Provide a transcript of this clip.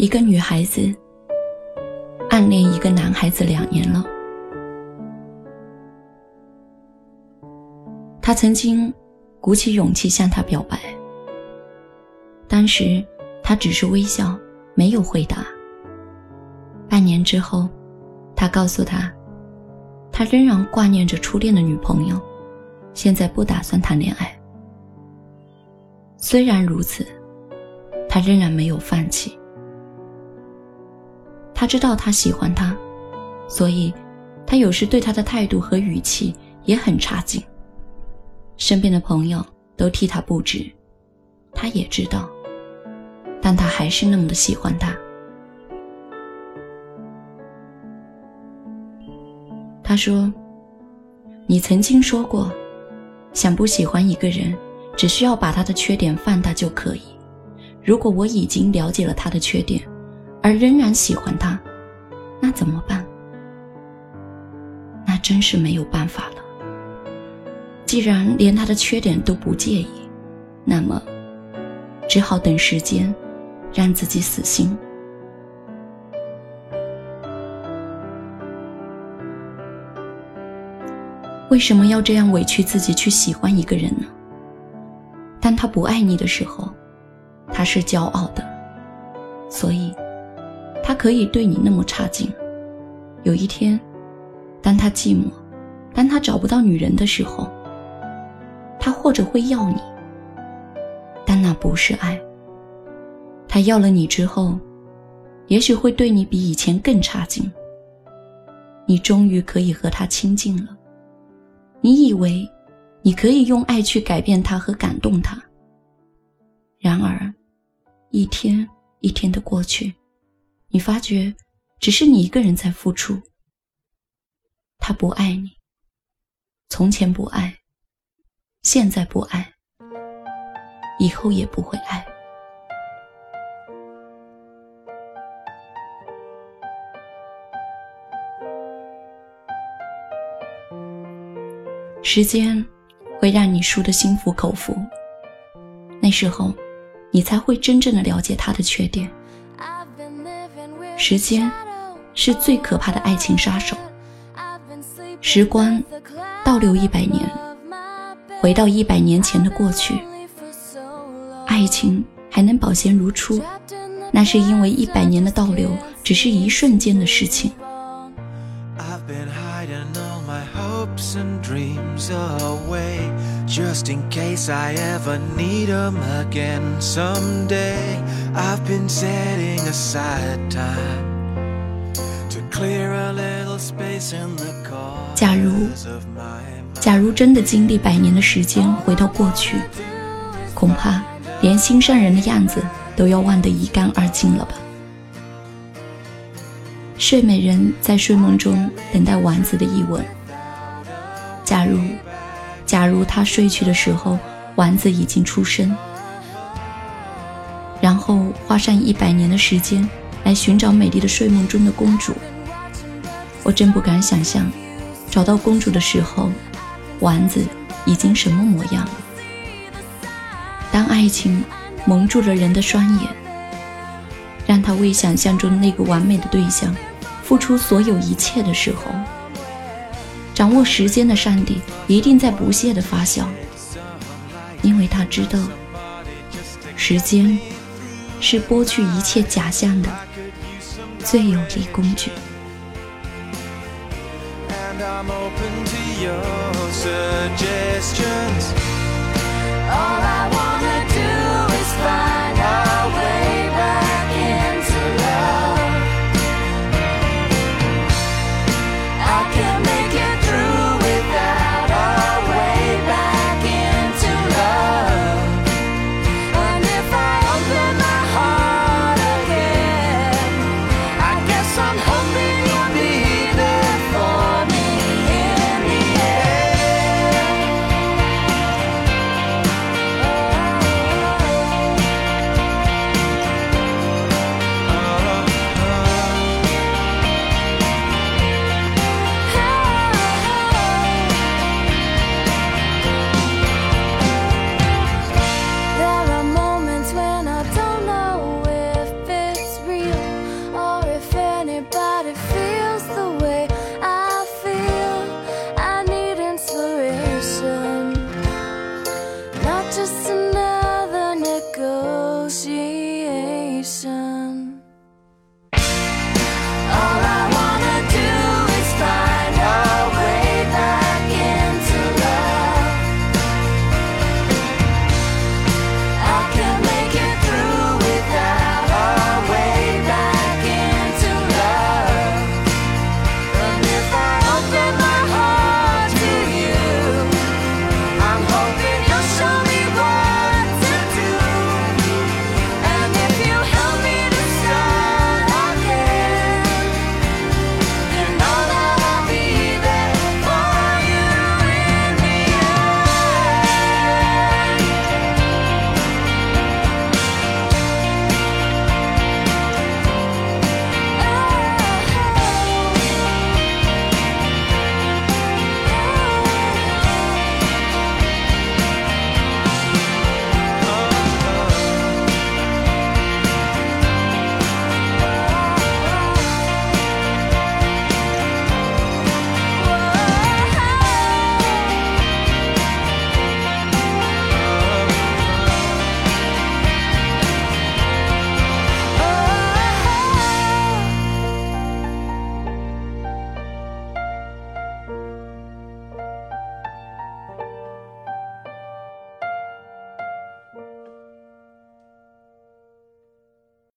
一个女孩子暗恋一个男孩子两年了，她曾经鼓起勇气向他表白，当时他只是微笑，没有回答。半年之后，他告诉他，他仍然挂念着初恋的女朋友，现在不打算谈恋爱。虽然如此，他仍然没有放弃。他知道他喜欢他，所以，他有时对他的态度和语气也很差劲。身边的朋友都替他不值，他也知道，但他还是那么的喜欢他。他说：“你曾经说过，想不喜欢一个人。”只需要把他的缺点放大就可以。如果我已经了解了他的缺点，而仍然喜欢他，那怎么办？那真是没有办法了。既然连他的缺点都不介意，那么只好等时间，让自己死心。为什么要这样委屈自己去喜欢一个人呢？当他不爱你的时候，他是骄傲的，所以，他可以对你那么差劲。有一天，当他寂寞，当他找不到女人的时候，他或者会要你，但那不是爱。他要了你之后，也许会对你比以前更差劲。你终于可以和他亲近了，你以为。你可以用爱去改变他和感动他。然而，一天一天的过去，你发觉只是你一个人在付出。他不爱你，从前不爱，现在不爱，以后也不会爱。时间。会让你输得心服口服，那时候，你才会真正的了解他的缺点。时间，是最可怕的爱情杀手。时光倒流一百年，回到一百年前的过去，爱情还能保鲜如初，那是因为一百年的倒流只是一瞬间的事情。Just in case I ever need them again someday. I've been setting aside time to clear a little space in the car. 假如，假如真的经历百年的时间回到过去，恐怕连心上人的样子都要忘得一干二净了吧。睡美人在睡梦中等待丸子的一吻。假如，假如他睡去的时候，丸子已经出生，然后花上一百年的时间来寻找美丽的睡梦中的公主，我真不敢想象，找到公主的时候，丸子已经什么模样。当爱情蒙住了人的双眼，让他为想象中那个完美的对象付出所有一切的时候。掌握时间的上帝一定在不懈的发笑，因为他知道，时间是剥去一切假象的最有力工具。All I wanna do is find